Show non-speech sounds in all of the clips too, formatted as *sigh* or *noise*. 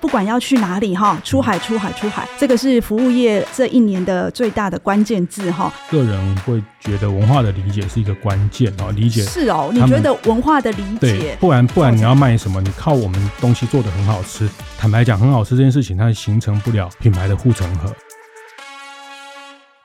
不管要去哪里哈，出海、出海、出海，这个是服务业这一年的最大的关键字哈。个人会觉得文化的理解是一个关键啊，理解是哦。你觉得文化的理解，不然不然你要卖什么？你靠我们东西做的很好吃，坦白讲，很好吃这件事情，它形成不了品牌的护城河。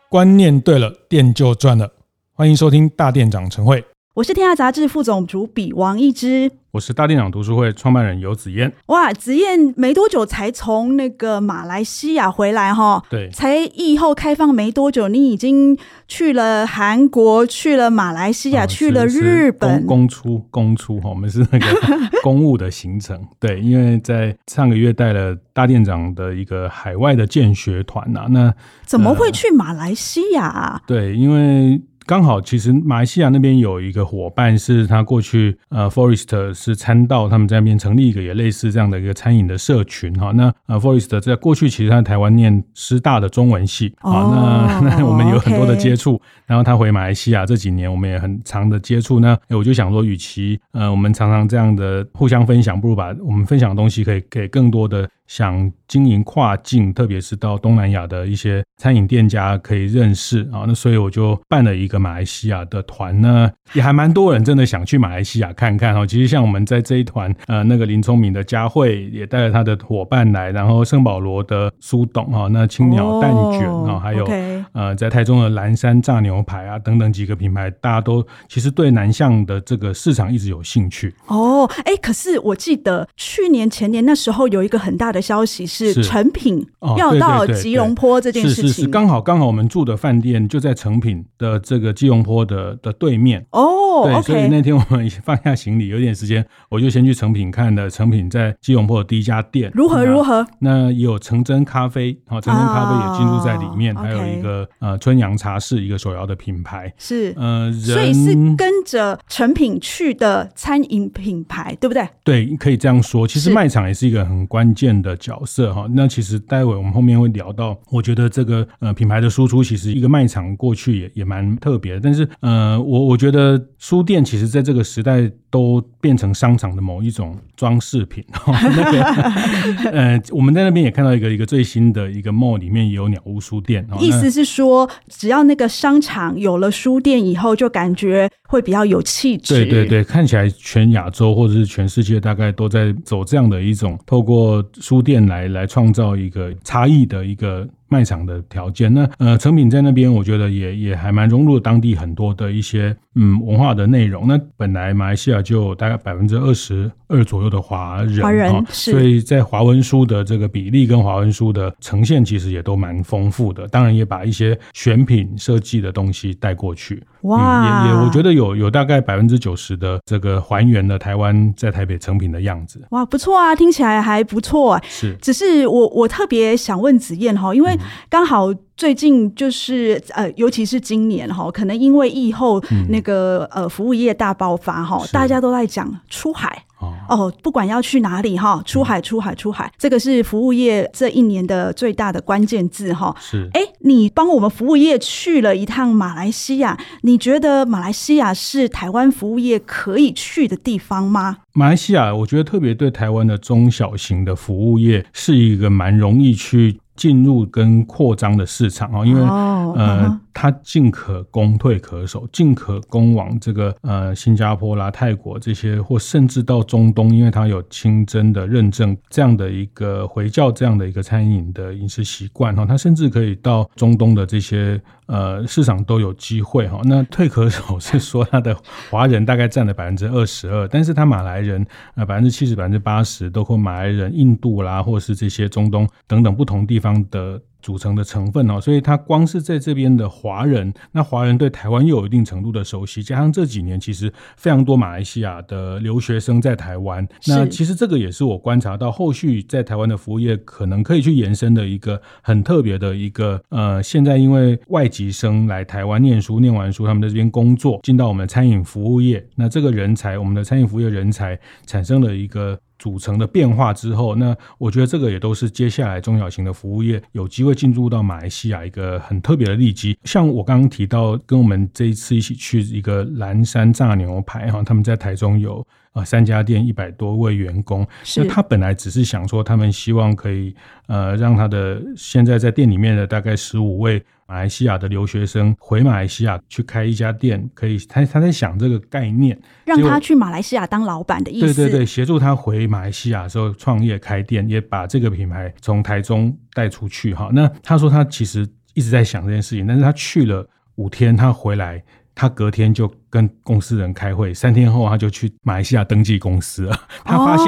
观念对了，店就赚了。欢迎收听大店长晨会。我是天下杂志副总主笔王一之，我是大店长读书会创办人游子燕。哇，子燕没多久才从那个马来西亚回来哈，对，才疫后开放没多久，你已经去了韩国，去了马来西亚，哦、去了日本，公出公出哈，我们是那个 *laughs* 公务的行程，对，因为在上个月带了大店长的一个海外的见学团呐，那怎么会去马来西亚啊？呃、对，因为。刚好，其实马来西亚那边有一个伙伴，是他过去呃，Forest 是餐道，他们在那边成立一个也类似这样的一个餐饮的社群哈。那呃，Forest 在过去其实他在台湾念师大的中文系啊，哦、那 *laughs* 那我们有很多的接触。哦 okay、然后他回马来西亚这几年，我们也很长的接触。那我就想说，与其呃我们常常这样的互相分享，不如把我们分享的东西可以给更多的。想经营跨境，特别是到东南亚的一些餐饮店家可以认识啊，那所以我就办了一个马来西亚的团呢，也还蛮多人真的想去马来西亚看看哈。其实像我们在这一团，呃，那个林聪明的佳慧也带了他的伙伴来，然后圣保罗的苏董哈，那青鸟蛋卷啊，还有呃，在台中的蓝山炸牛排啊等等几个品牌，大家都其实对南向的这个市场一直有兴趣哦。哎，可是我记得去年前年那时候有一个很大的。消息是成品要到吉隆坡这件事情，是是是，刚好刚好我们住的饭店就在成品的这个吉隆坡的的对面。哦，对所以那天我们放下行李有点时间，我就先去成品看了成品在吉隆坡的第一家店。如何如何，那也有成真咖啡，好，成真咖啡也进入在里面，还有一个呃春阳茶室一个手摇的品牌。是。呃，所以是跟着成品去的餐饮品牌，对不对？对，可以这样说，其实卖场也是一个很关键的角色哈，那其实待会我们后面会聊到，我觉得这个呃品牌的输出其实一个卖场过去也也蛮特别的，但是呃我我觉得书店其实在这个时代都变成商场的某一种装饰品。*laughs* 那个 *laughs* 呃我们在那边也看到一个一个最新的一个 mall 里面也有鸟屋书店，意思是说只要那个商场有了书店以后，就感觉会比较有气质。对对对，看起来全亚洲或者是全世界大概都在走这样的一种透过书店来。来来创造一个差异的一个。卖场的条件，那呃，成品在那边，我觉得也也还蛮融入当地很多的一些嗯文化的内容。那本来马来西亚就有大概百分之二十二左右的华人，华人，哦，所以在华文书的这个比例跟华文书的呈现，其实也都蛮丰富的。当然也把一些选品设计的东西带过去，哇，嗯，也也我觉得有有大概百分之九十的这个还原了台湾在台北成品的样子。哇，不错啊，听起来还不错啊。是，只是我我特别想问子燕哈，因为。刚好最近就是呃，尤其是今年哈，可能因为疫后那个呃服务业大爆发哈，嗯、大家都在讲出海哦，哦，不管要去哪里哈，出海出海出海，这个是服务业这一年的最大的关键字哈。是，哎，你帮我们服务业去了一趟马来西亚，你觉得马来西亚是台湾服务业可以去的地方吗？马来西亚，我觉得特别对台湾的中小型的服务业是一个蛮容易去。进入跟扩张的市场啊，因为呃，他进可攻，退可守，进可攻往这个呃新加坡啦、泰国这些，或甚至到中东，因为它有清真的认证，这样的一个回教这样的一个餐饮的饮食习惯哈，它甚至可以到中东的这些呃市场都有机会哈。那退可守是说他的华人大概占了百分之二十二，但是他马来人呃百分之七十、百分之八十包括马来人、印度啦，或是这些中东等等不同地方的。组成的成分哦，所以它光是在这边的华人，那华人对台湾又有一定程度的熟悉，加上这几年其实非常多马来西亚的留学生在台湾，那其实这个也是我观察到后续在台湾的服务业可能可以去延伸的一个很特别的一个呃，现在因为外籍生来台湾念书，念完书他们在这边工作，进到我们的餐饮服务业，那这个人才，我们的餐饮服务业人才产生了一个组成的变化之后，那我觉得这个也都是接下来中小型的服务业有机会进入到马来西亚一个很特别的利基。像我刚刚提到，跟我们这一次一起去一个蓝山炸牛排哈，他们在台中有呃三家店，一百多位员工。那他本来只是想说，他们希望可以呃让他的现在在店里面的大概十五位。马来西亚的留学生回马来西亚去开一家店，可以他他在想这个概念，让他去马来西亚当老板的意思。对对对，协助他回马来西亚的时候创业开店，也把这个品牌从台中带出去哈。那他说他其实一直在想这件事情，但是他去了五天，他回来。他隔天就跟公司人开会，三天后他就去马来西亚登记公司了。*laughs* 他发现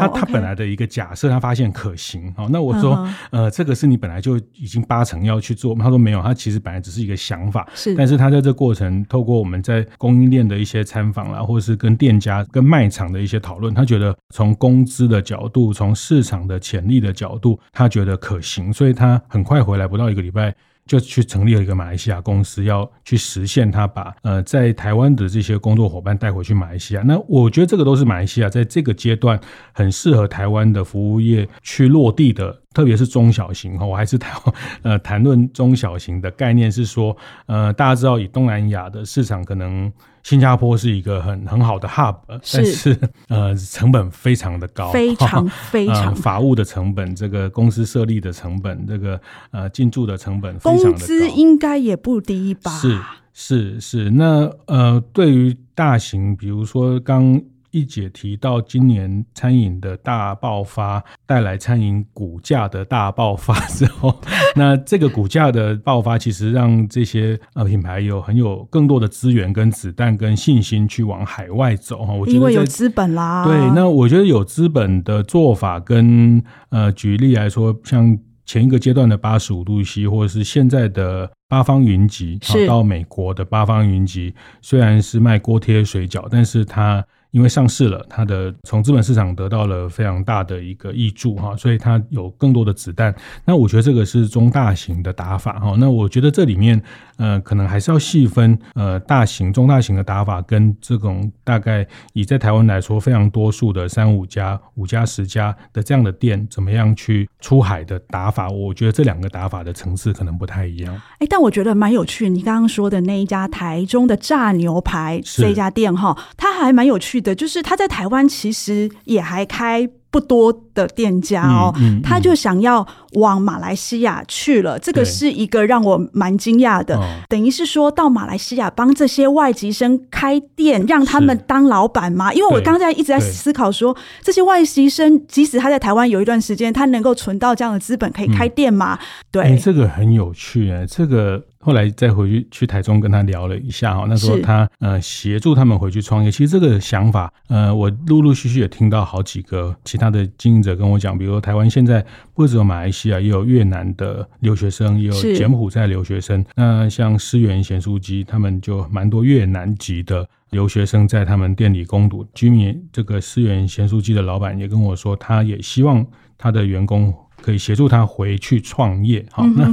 他他本来的一个假设，他发现可行。好，那我说，呃，这个是你本来就已经八成要去做。他说没有，他其实本来只是一个想法。是，但是他在这过程，透过我们在供应链的一些参访啦，或者是跟店家、跟卖场的一些讨论，他觉得从工资的角度，从市场的潜力的角度，他觉得可行，所以他很快回来，不到一个礼拜。就去成立了一个马来西亚公司，要去实现他把呃在台湾的这些工作伙伴带回去马来西亚。那我觉得这个都是马来西亚在这个阶段很适合台湾的服务业去落地的。特别是中小型哈，我还是谈 *laughs* 呃谈论中小型的概念是说，呃，大家知道以东南亚的市场，可能新加坡是一个很很好的 hub，是但是 *laughs* 呃成本非常的高，*laughs* 非常非常、呃、法务的成本，这个公司设立的成本，这个呃进驻的成本非常的高，工资应该也不低吧？是是是，那呃对于大型，比如说刚。一姐提到，今年餐饮的大爆发带来餐饮股价的大爆发之后，*laughs* 那这个股价的爆发，其实让这些呃品牌有很有更多的资源跟子弹跟信心去往海外走哈。我觉得因为有资本啦。对，那我觉得有资本的做法跟呃，举例来说，像前一个阶段的八十五度 C，或者是现在的八方云集，是到美国的八方云集，虽然是卖锅贴水饺，但是它。因为上市了，它的从资本市场得到了非常大的一个益助哈，所以它有更多的子弹。那我觉得这个是中大型的打法哈。那我觉得这里面呃，可能还是要细分呃，大型、中大型的打法跟这种大概以在台湾来说非常多数的三五家、五家、十家的这样的店，怎么样去出海的打法？我觉得这两个打法的层次可能不太一样。哎，但我觉得蛮有趣。你刚刚说的那一家台中的炸牛排这一家店哈，它还蛮有趣的。的就是他在台湾其实也还开不多的店家哦，嗯嗯嗯、他就想要往马来西亚去了，这个是一个让我蛮惊讶的。对等于是说到马来西亚帮这些外籍生开店，让他们当老板吗？因为我刚才一直在思考说，这些外籍生即使他在台湾有一段时间，他能够存到这样的资本可以开店吗？嗯、对、欸，这个很有趣哎，这个。后来再回去去台中跟他聊了一下哈，那时候他呃协助他们回去创业。其实这个想法呃，我陆陆续续也听到好几个其他的经营者跟我讲，比如说台湾现在不只有马来西亚，也有越南的留学生，也有柬埔寨留学生。那像思源咸酥鸡，他们就蛮多越南籍的留学生在他们店里攻读。居民这个思源咸酥鸡的老板也跟我说，他也希望他的员工。可以协助他回去创业，好，那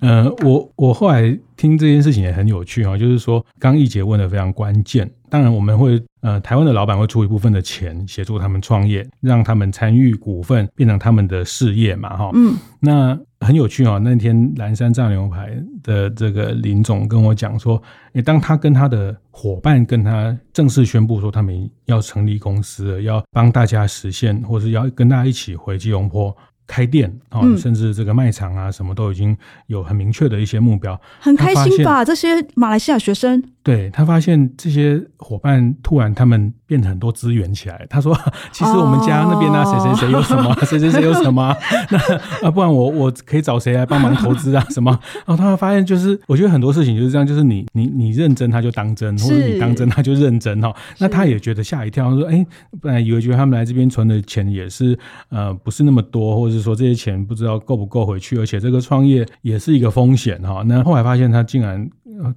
呃，我我后来听这件事情也很有趣哈，就是说，刚一姐问的非常关键，当然我们会呃，台湾的老板会出一部分的钱协助他们创业，让他们参与股份变成他们的事业嘛，哈，嗯，那很有趣啊，那天蓝山炸牛排的这个林总跟我讲说，诶，当他跟他的伙伴跟他正式宣布说他们要成立公司，要帮大家实现，或是要跟大家一起回吉隆坡。开店啊，甚至这个卖场啊，什么都已经有很明确的一些目标，很开心吧？这些马来西亚学生。对，他发现这些伙伴突然他们变成很多资源起来。他说：“ *laughs* 其实我们家那边啊，谁谁谁有什么，谁谁谁有什么，*laughs* 那啊，不然我我可以找谁来帮忙投资啊？*laughs* 什么？”然后他们发现，就是我觉得很多事情就是这样，就是你你你认真他就当真，或者你当真他就认真哈。那他也觉得吓一跳，他说：“哎，本来以为觉得他们来这边存的钱也是呃不是那么多，或者是说这些钱不知道够不够回去，而且这个创业也是一个风险哈。那后来发现他竟然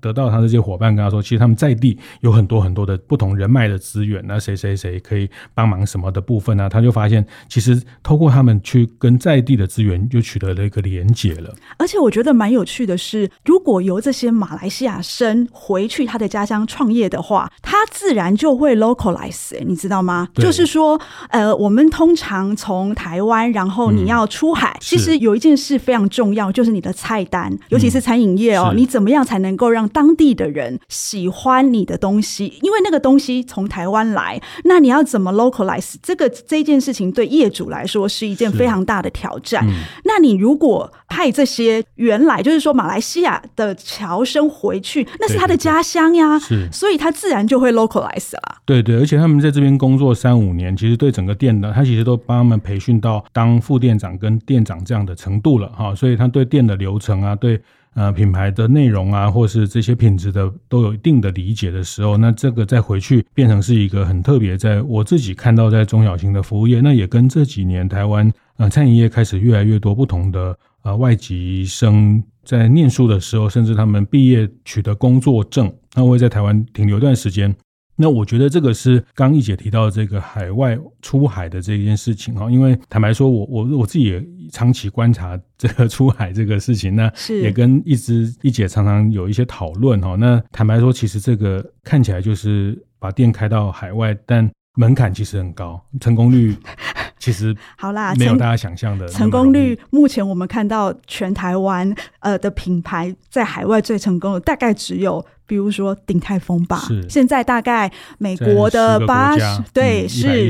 得到他的这些伙伴跟他说，其实他们在地有很多很多的不同人脉的资源，那谁谁谁可以帮忙什么的部分呢？他就发现，其实透过他们去跟在地的资源，就取得了一个连结了。而且我觉得蛮有趣的是，如果由这些马来西亚生回去他的家乡创业的话，他自然就会 localize，你知道吗？就是说，呃，我们通常从台湾，然后你要出海，嗯、其实有一件事非常重要，就是你的菜单，尤其是餐饮业哦，你怎么样才能够让当地的人喜欢你的东西？因为那个东西从台湾来，那你要怎么 localize？这个这件事情对业主来说是一件非常大的挑战。嗯、那你如果派这些原来就是说马来西亚的侨生回去，那是他的家乡呀，是，所以他自然就会 localize 了。对对，而且他们在这边工作三五年，其实对整个店的，他其实都帮他们培训到当副店长跟店长这样的程度了哈，所以他对店的流程啊，对。呃，品牌的内容啊，或是这些品质的，都有一定的理解的时候，那这个再回去变成是一个很特别，在我自己看到在中小型的服务业，那也跟这几年台湾呃餐饮业开始越来越多不同的呃外籍生在念书的时候，甚至他们毕业取得工作证，那会在台湾停留一段时间。那我觉得这个是刚一姐提到的这个海外出海的这一件事情哈，因为坦白说我，我我我自己也长期观察这个出海这个事情，那也跟一直一姐常常有一些讨论哈。那坦白说，其实这个看起来就是把店开到海外，但门槛其实很高，成功率 *laughs* 其实好啦，没有大家想象的成功率。目前我们看到全台湾呃的品牌在海外最成功的大概只有。比如说鼎泰丰吧，现在大概美国的八十对是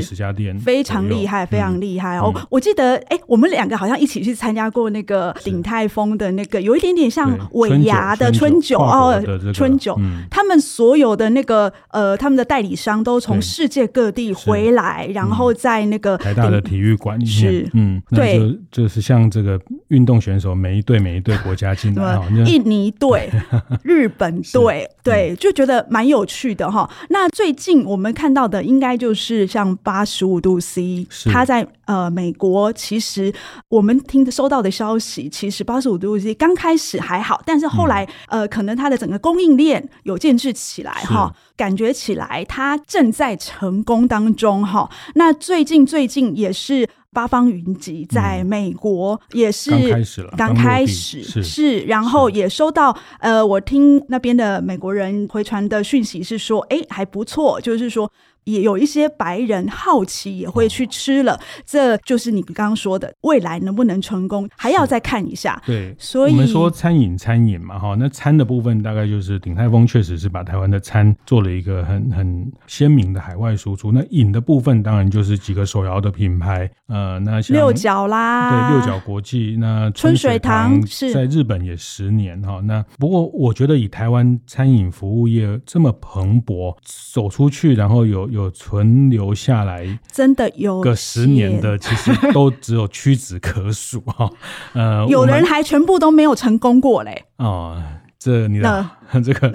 非常厉害，非常厉害哦。我记得哎，我们两个好像一起去参加过那个鼎泰丰的那个，有一点点像尾牙的春酒哦，春酒。他们所有的那个呃，他们的代理商都从世界各地回来，然后在那个台大的体育馆里面，嗯，对，就是像这个运动选手，每一队每一队国家进来，印尼队、*laughs* 日本队。对，就觉得蛮有趣的哈。那最近我们看到的，应该就是像八十五度 C，它在呃美国。其实我们听收到的消息，其实八十五度 C 刚开始还好，但是后来、嗯、呃，可能它的整个供应链有建制起来哈，感觉起来它正在成功当中哈。那最近最近也是。八方云集在美国也是刚开始了，刚开始是，是，然后也收到呃，我听那边的美国人回传的讯息是说，哎，还不错，就是说。也有一些白人好奇也会去吃了，哦、这就是你刚刚说的未来能不能成功，还要再看一下。对，所以我们说餐饮餐饮嘛，哈，那餐的部分大概就是鼎泰丰确实是把台湾的餐做了一个很很鲜明的海外输出。那饮的部分当然就是几个手摇的品牌，呃，那像六角啦，对，六角国际，那春水堂是在日本也十年哈。那不过我觉得以台湾餐饮服务业这么蓬勃走出去，然后有。有存留下来，真的有个十年的，其实都只有屈指可数哈。呃，*laughs* 有人还全部都没有成功过嘞。哦，这你的。*laughs* 这个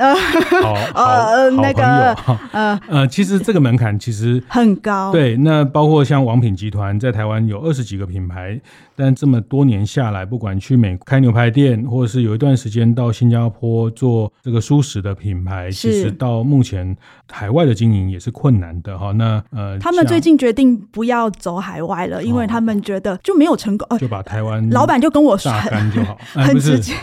好，好，*laughs* 那个呃 *laughs* 呃，其实这个门槛其实很高。对，那包括像王品集团在台湾有二十几个品牌，但这么多年下来，不管去美开牛排店，或者是有一段时间到新加坡做这个素食的品牌，其实到目前海外的经营也是困难的哈。那呃，他们最近决定不要走海外了，因为他们觉得就没有成功，就把台湾老板就跟我说很直接。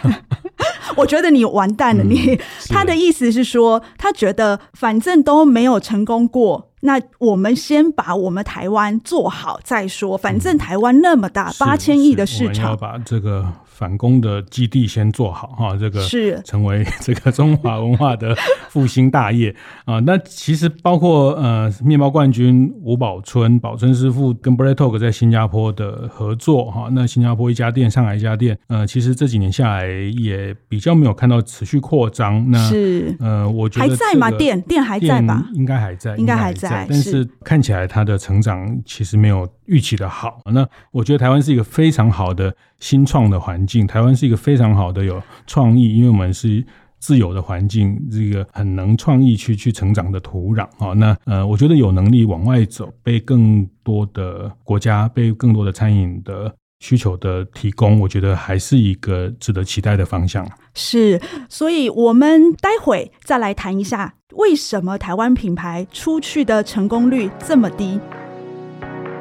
*laughs* 我觉得你完蛋了，你。他的意思是说，他觉得反正都没有成功过，那我们先把我们台湾做好再说。反正台湾那么大，八千亿的市场，要把这个。反攻的基地先做好哈，这个是成为这个中华文化的复兴大业 *laughs* 啊。那其实包括呃，面包冠军吴宝春、宝春师傅跟 Bread Talk 在新加坡的合作哈。那新加坡一家店，上海一家店，呃，其实这几年下来也比较没有看到持续扩张。那是呃，我觉得还在吗？店店还在吧？应该还在，应该还在。但是看起来它的成长其实没有预期的好。那我觉得台湾是一个非常好的新创的环境，台湾是一个非常好的有创意，因为我们是自由的环境，这个很能创意去去成长的土壤啊。那呃，我觉得有能力往外走，被更多的国家，被更多的餐饮的需求的提供，我觉得还是一个值得期待的方向。是，所以我们待会再来谈一下，为什么台湾品牌出去的成功率这么低。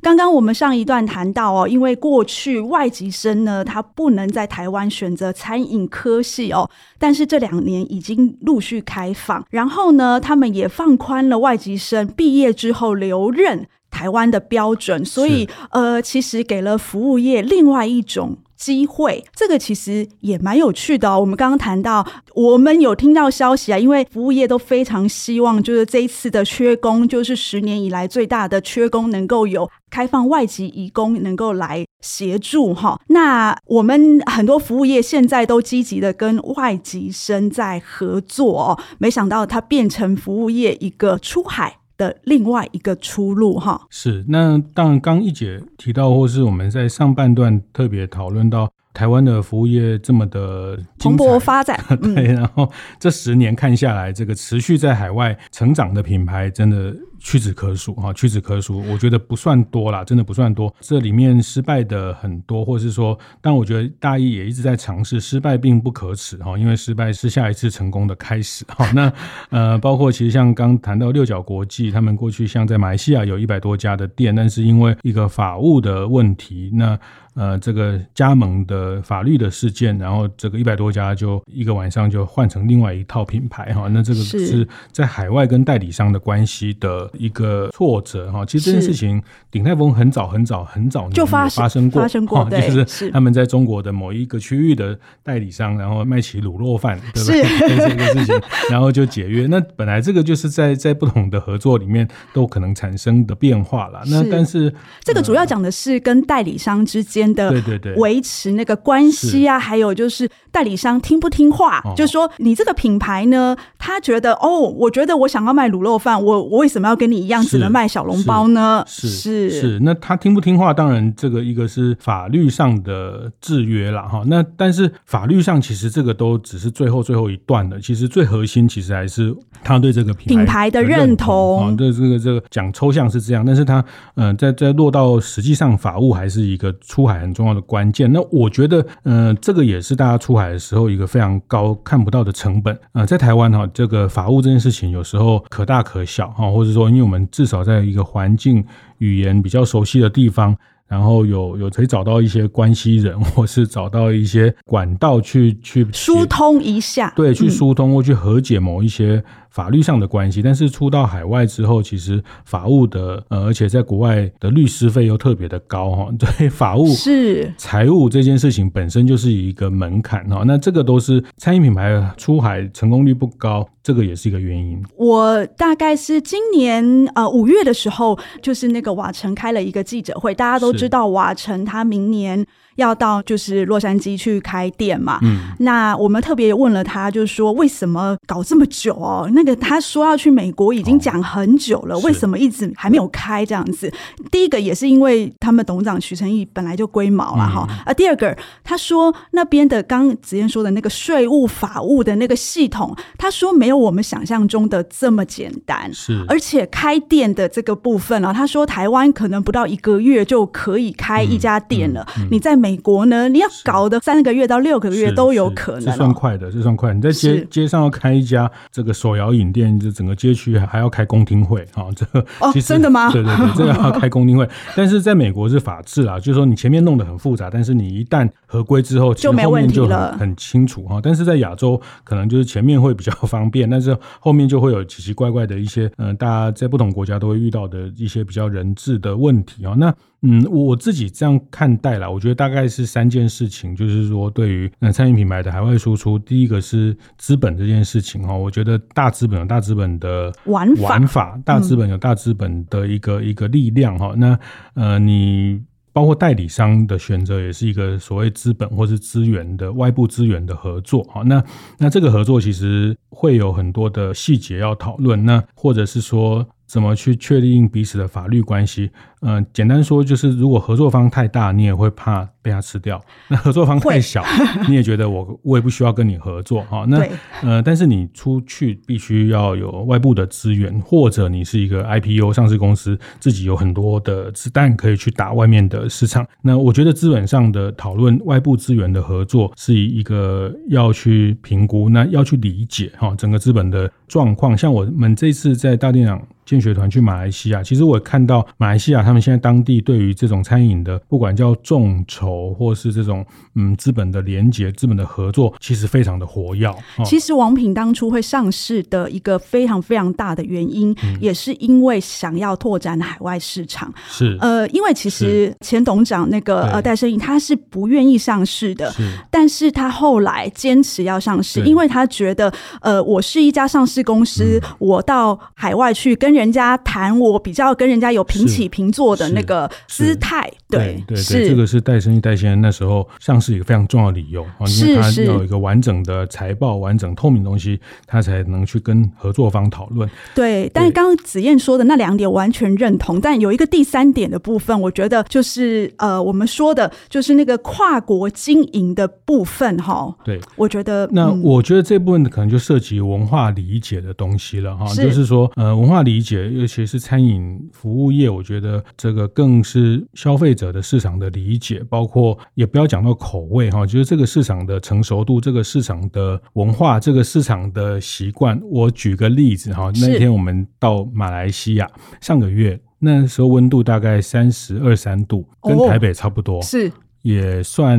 刚刚我们上一段谈到哦，因为过去外籍生呢，他不能在台湾选择餐饮科系哦，但是这两年已经陆续开放，然后呢，他们也放宽了外籍生毕业之后留任台湾的标准，所以呃，其实给了服务业另外一种。机会，这个其实也蛮有趣的哦。我们刚刚谈到，我们有听到消息啊，因为服务业都非常希望，就是这一次的缺工，就是十年以来最大的缺工，能够有开放外籍移工能够来协助哈。那我们很多服务业现在都积极的跟外籍生在合作哦，没想到它变成服务业一个出海的另外一个出路哈，是那当然，刚一姐提到，或是我们在上半段特别讨论到台湾的服务业这么的蓬勃发展，*laughs* 对，然后这十年看下来，这个持续在海外成长的品牌真的。屈指可数哈，屈指可数，我觉得不算多啦，真的不算多。这里面失败的很多，或是说，但我觉得大一也一直在尝试，失败并不可耻哈，因为失败是下一次成功的开始哈。*laughs* 那呃，包括其实像刚谈到六角国际，他们过去像在马来西亚有一百多家的店，但是因为一个法务的问题，那呃这个加盟的法律的事件，然后这个一百多家就一个晚上就换成另外一套品牌哈。那这个是在海外跟代理商的关系的。一个挫折哈，其实这件事情鼎泰丰很早很早很早就发生过，发生过，就是他们在中国的某一个区域的代理商，然后卖起卤肉饭，对不对？这个事情，*laughs* 然后就解约。那本来这个就是在在不同的合作里面都可能产生的变化了。那但是这个主要讲的是跟代理商之间的对。对对维持那个关系啊，还有就是代理商听不听话，就是说你这个品牌呢，他觉得哦，我觉得我想要卖卤肉饭，我我为什么要跟你一样只能卖小笼包呢？是是是，是，那他听不听话？当然，这个一个是法律上的制约了哈。那但是法律上其实这个都只是最后最后一段的，其实最核心其实还是他对这个品牌，品牌的认同啊。对这个这个讲抽象是这样，但是他嗯、呃，在在落到实际上，法务还是一个出海很重要的关键。那我觉得嗯、呃，这个也是大家出海的时候一个非常高看不到的成本啊、呃。在台湾哈，这个法务这件事情有时候可大可小哈，或者说。因为我们至少在一个环境语言比较熟悉的地方，然后有有可以找到一些关系人，或是找到一些管道去去疏通一下，对，去疏通或去和解某一些。法律上的关系，但是出到海外之后，其实法务的呃，而且在国外的律师费又特别的高哈，*laughs* 对，法务是财务这件事情本身就是一个门槛哈，那这个都是餐饮品牌出海成功率不高，这个也是一个原因。我大概是今年呃五月的时候，就是那个瓦城开了一个记者会，大家都知道瓦城他明年。要到就是洛杉矶去开店嘛，嗯，那我们特别问了他，就是说为什么搞这么久哦？那个他说要去美国已经讲很久了，哦，为什么一直还没有开这样子？第一个也是因为他们董事长徐成义本来就龟毛了哈，啊，第二个他说那边的刚子燕说的那个税务法务的那个系统，他说没有我们想象中的这么简单，是，而且开店的这个部分啊，他说台湾可能不到一个月就可以开一家店了，嗯嗯嗯，你在美。美国呢，你要搞的三个月到六个月都有可能，这算快的，这算快。你在街街上要开一家这个手摇饮店，这整个街区还要开公听会啊，这个哦，真的吗？对对对，这个要开公听会。*laughs* 但是在美国是法治啊，就是说你前面弄得很复杂，但是你一旦合规之后，就没问题了，很清楚哈。但是在亚洲可能就是前面会比较方便，*laughs* 但是后面就会有奇奇怪怪的一些嗯，大家在不同国家都会遇到的一些比较人质的问题啊。那嗯，我自己这样看待啦，我觉得大概是三件事情，就是说对于呃餐饮品牌的海外输出，第一个是资本这件事情哈，我觉得大资本有大资本的玩法，玩法大资本有大资本的一个、嗯、一个力量哈。那呃，你。包括代理商的选择，也是一个所谓资本或是资源的外部资源的合作。好，那那这个合作其实会有很多的细节要讨论，那或者是说。怎么去确定彼此的法律关系？嗯、呃，简单说就是，如果合作方太大，你也会怕被他吃掉；那合作方太小，*laughs* 你也觉得我我也不需要跟你合作哈。那呃，但是你出去必须要有外部的资源，或者你是一个 IPO 上市公司，自己有很多的子弹可以去打外面的市场。那我觉得资本上的讨论，外部资源的合作是一个要去评估，那要去理解哈整个资本的状况。像我们这次在大店长。见学团去马来西亚，其实我看到马来西亚他们现在当地对于这种餐饮的，不管叫众筹或是这种嗯资本的连结、资本的合作，其实非常的活跃。其实王品当初会上市的一个非常非常大的原因，嗯、也是因为想要拓展海外市场。是。呃，因为其实前董事长那个呃戴胜益他是不愿意上市的，是。但是他后来坚持要上市，因为他觉得呃，我是一家上市公司，嗯、我到海外去跟。人家谈我比较跟人家有平起平坐的那个姿态，对对对，这个是戴生意戴先生那时候上市一个非常重要的理由啊，因为他要有一个完整的财报、完整透明的东西，他才能去跟合作方讨论。对，但是刚刚子燕说的那两点完全认同，但有一个第三点的部分，我觉得就是呃，我们说的就是那个跨国经营的部分哈。对，我觉得那我觉得这部分可能就涉及文化理解的东西了哈，就是说呃，文化理解。尤其是餐饮服务业，我觉得这个更是消费者的市场的理解，包括也不要讲到口味哈，就是这个市场的成熟度、这个市场的文化、这个市场的习惯。我举个例子哈，那天我们到马来西亚，上个月那时候温度大概三十二三度，跟台北差不多，是也算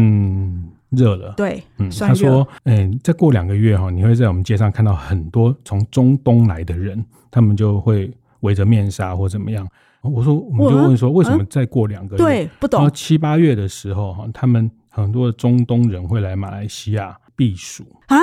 热了。对，嗯，他说，嗯，再过两个月哈，你会在我们街上看到很多从中东来的人，他们就会。围着面纱或怎么样？我说，我们就问说，为什么再过两个月？对，不懂。七八月的时候，哈，他们很多的中东人会来马来西亚避暑。啊！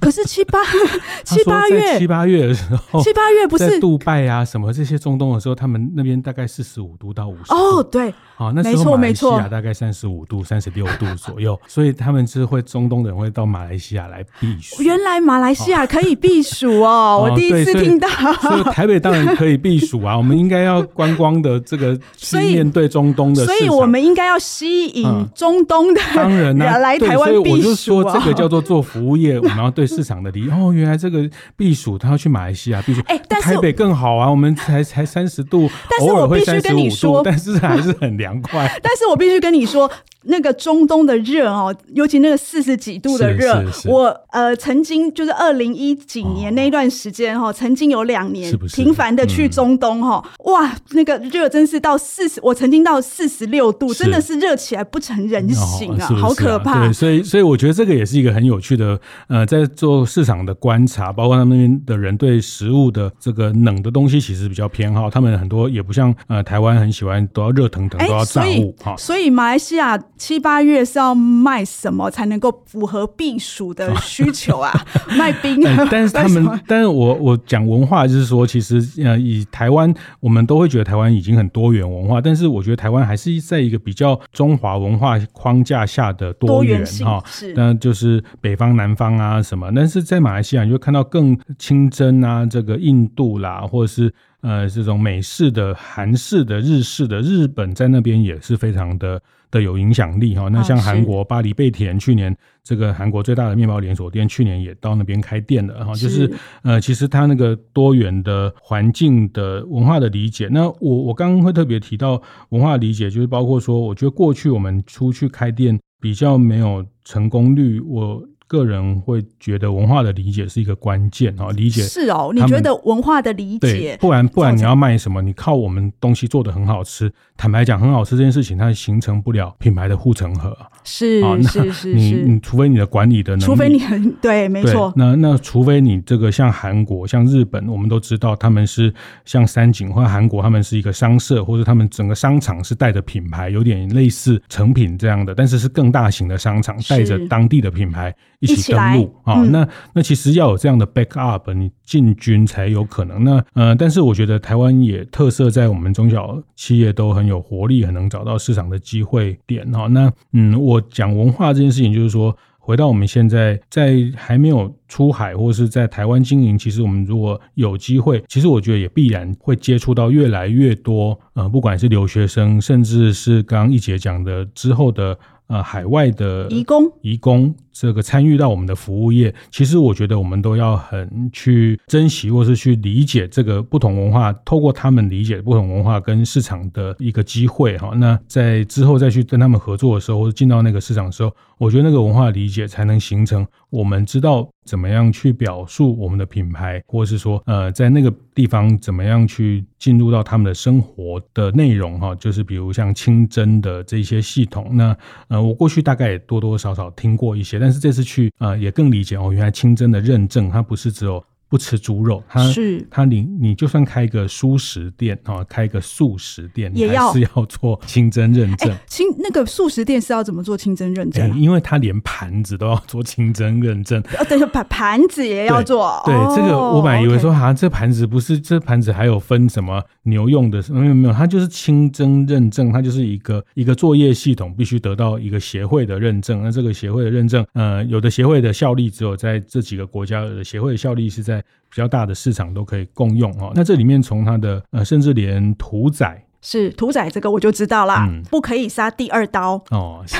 可是七八 *laughs* 七八月七八月的时候，七八月不是杜拜啊什么这些中东的时候，他们那边大概四十五度到五十。哦，对，好，那时候马来西亚大概三十五度、三十六度左右，*laughs* 所以他们是会中东人会到马来西亚来避暑。原来马来西亚可以避暑哦，我第一次听到。所以台北当然可以避暑啊，*laughs* 我们应该要观光的这个去面对中东的，所以我们应该要吸引中东的当然来台湾避暑。我就说这个叫做做服务。业，我们要对市场的理解 *laughs* 哦，原来这个避暑他要去马来西亚避暑，哎，但是台北更好啊，我们才才三十度，但是我必须跟你说，但是还是很凉快。*laughs* 但是我必须跟你说。那个中东的热哦，尤其那个四十几度的热，我呃曾经就是二零一几年那一段时间哈，曾经有两年频繁的去中东哈，哇，那个热真是到四十，我曾经到四十六度，真的是热起来不成人形啊，好可怕。对，所以所以我觉得这个也是一个很有趣的呃，在做市场的观察，包括他们那边的人对食物的这个冷的东西其实比较偏好，他们很多也不像呃台湾很喜欢都要热腾腾都要炸物哈，所以马来西亚。七八月是要卖什么才能够符合避暑的需求啊？*laughs* 卖冰啊？但是他们，但是我我讲文化就是说，其实呃，以台湾，我们都会觉得台湾已经很多元文化，但是我觉得台湾还是在一个比较中华文化框架下的多元哈。是，那就是北方、南方啊什么，但是在马来西亚你就看到更清真啊，这个印度啦，或者是。呃，这种美式的、韩式的、日式的，日本在那边也是非常的的有影响力哈。那像韩国巴黎贝甜，去年这个韩国最大的面包连锁店，去年也到那边开店了哈。就是呃，其实它那个多元的环境的文化的理解，那我我刚刚会特别提到文化理解，就是包括说，我觉得过去我们出去开店比较没有成功率，我。个人会觉得文化的理解是一个关键啊，理解是哦。你觉得文化的理解，不然不然你要卖什么？你靠我们东西做的很好吃，坦白讲，很好吃这件事情，它形成不了品牌的护城河。是是是，*laughs* 你你除非你的管理的能力，除非你很 *laughs* 对，没错。那那除非你这个像韩国、像日本，我们都知道他们是像三井或韩国，他们是一个商社，或者他们整个商场是带着品牌，有点类似成品这样的，但是是更大型的商场，带着当地的品牌。一起登陆啊。那那其实要有这样的 backup，你进军才有可能。那呃，但是我觉得台湾也特色在我们中小企业都很有活力，很能找到市场的机会点哈。那嗯，我讲文化这件事情，就是说。回到我们现在在还没有出海或是在台湾经营，其实我们如果有机会，其实我觉得也必然会接触到越来越多，呃，不管是留学生，甚至是刚刚一姐讲的之后的。呃，海外的移工，移工这个参与到我们的服务业，其实我觉得我们都要很去珍惜，或是去理解这个不同文化，透过他们理解不同文化跟市场的一个机会哈。那在之后再去跟他们合作的时候，或者进到那个市场的时候，我觉得那个文化理解才能形成我们知道。怎么样去表述我们的品牌，或者是说，呃，在那个地方怎么样去进入到他们的生活的内容哈，就是比如像清真的这些系统，那呃，我过去大概也多多少少听过一些，但是这次去呃也更理解哦，原来清真的认证它不是只有。不吃猪肉，他是他你你就算开一个蔬食店啊，开一个素食店，也要是要做清真认证。清那个素食店是要怎么做清真认证？因为他连盘子都要做清真认证。哦，等于盘盘子也要做。对，这个我本来以为说，好像这盘子不是这盘子还有分什么牛用的？没有没有，它就是清真认证，它就是一个一个作业系统，必须得到一个协会的认证。那这个协会的认证，呃，有的协会的效力只有在这几个国家，有的协会的效力是在。比较大的市场都可以共用哦。那这里面从它的呃，甚至连屠宰是屠宰这个我就知道啦，嗯、不可以杀第二刀哦。是，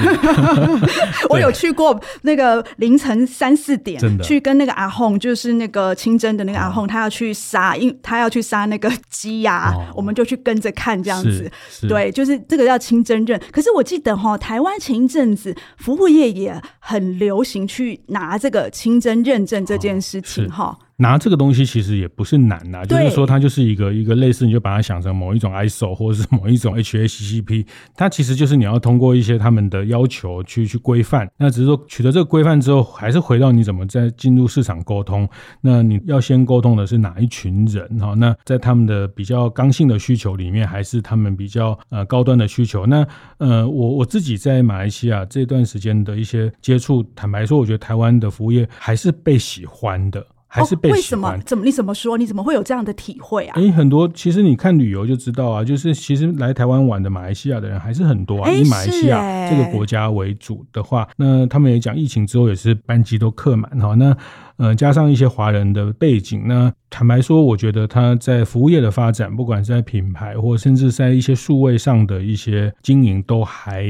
*laughs* 我有去过那个凌晨三四点，去跟那个阿訇，就是那个清真的那个阿訇，他要去杀，因他要去杀那个鸡呀，哦、我们就去跟着看这样子。对，就是这个叫清真认。可是我记得哈，台湾前一阵子服务业也很流行去拿这个清真认证这件事情哈。哦拿这个东西其实也不是难呐，对就是说它就是一个一个类似，你就把它想成某一种 ISO 或者是某一种 HACCP，它其实就是你要通过一些他们的要求去去规范。那只是说取得这个规范之后，还是回到你怎么在进入市场沟通。那你要先沟通的是哪一群人哈？那在他们的比较刚性的需求里面，还是他们比较呃高端的需求？那呃，我我自己在马来西亚这段时间的一些接触，坦白说，我觉得台湾的服务业还是被喜欢的。还是被喜欢？哦、为什么？怎么？你怎么说？你怎么会有这样的体会啊？诶，很多其实你看旅游就知道啊，就是其实来台湾玩的马来西亚的人还是很多啊。以马来西亚这个国家为主的话，那他们也讲疫情之后也是班机都客满哈。那呃，加上一些华人的背景，那坦白说，我觉得他在服务业的发展，不管是在品牌或甚至在一些数位上的一些经营，都还。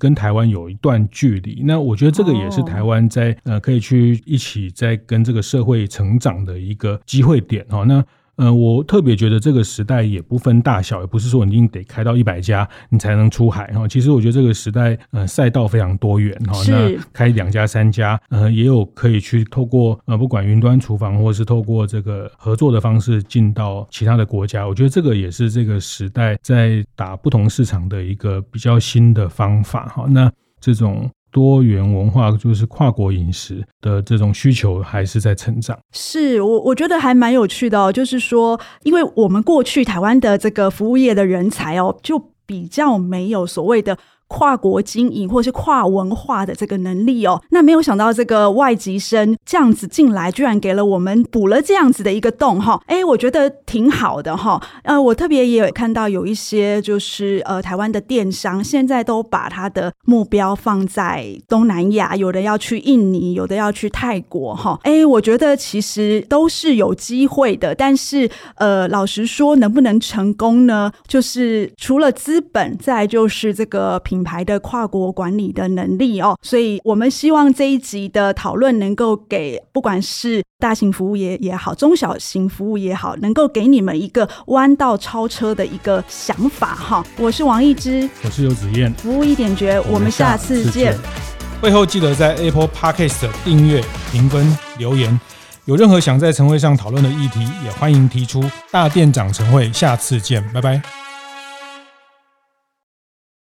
跟台湾有一段距离，那我觉得这个也是台湾在呃可以去一起在跟这个社会成长的一个机会点哦。那。呃，我特别觉得这个时代也不分大小，也不是说你一定得开到一百家你才能出海哈。其实我觉得这个时代，呃，赛道非常多元哈。是那开两家、三家，呃，也有可以去透过呃，不管云端厨房，或是透过这个合作的方式进到其他的国家。我觉得这个也是这个时代在打不同市场的一个比较新的方法哈。那这种。多元文化就是跨国饮食的这种需求还是在成长，是我我觉得还蛮有趣的哦，就是说，因为我们过去台湾的这个服务业的人才哦，就比较没有所谓的。跨国经营或是跨文化的这个能力哦，那没有想到这个外籍生这样子进来，居然给了我们补了这样子的一个洞哈，哎，我觉得挺好的哈。呃，我特别也有看到有一些就是呃台湾的电商现在都把他的目标放在东南亚，有的要去印尼，有的要去泰国哈。哎，我觉得其实都是有机会的，但是呃，老实说，能不能成功呢？就是除了资本，再就是这个品。品牌的跨国管理的能力哦，所以我们希望这一集的讨论能够给不管是大型服务业也好，中小型服务也好，能够给你们一个弯道超车的一个想法哈。我是王一之，我是游子燕，服务一点绝，我们下次见。会后记得在 Apple Podcast 订阅、评分、留言。有任何想在晨会上讨论的议题，也欢迎提出。大店长晨会，下次见，拜拜。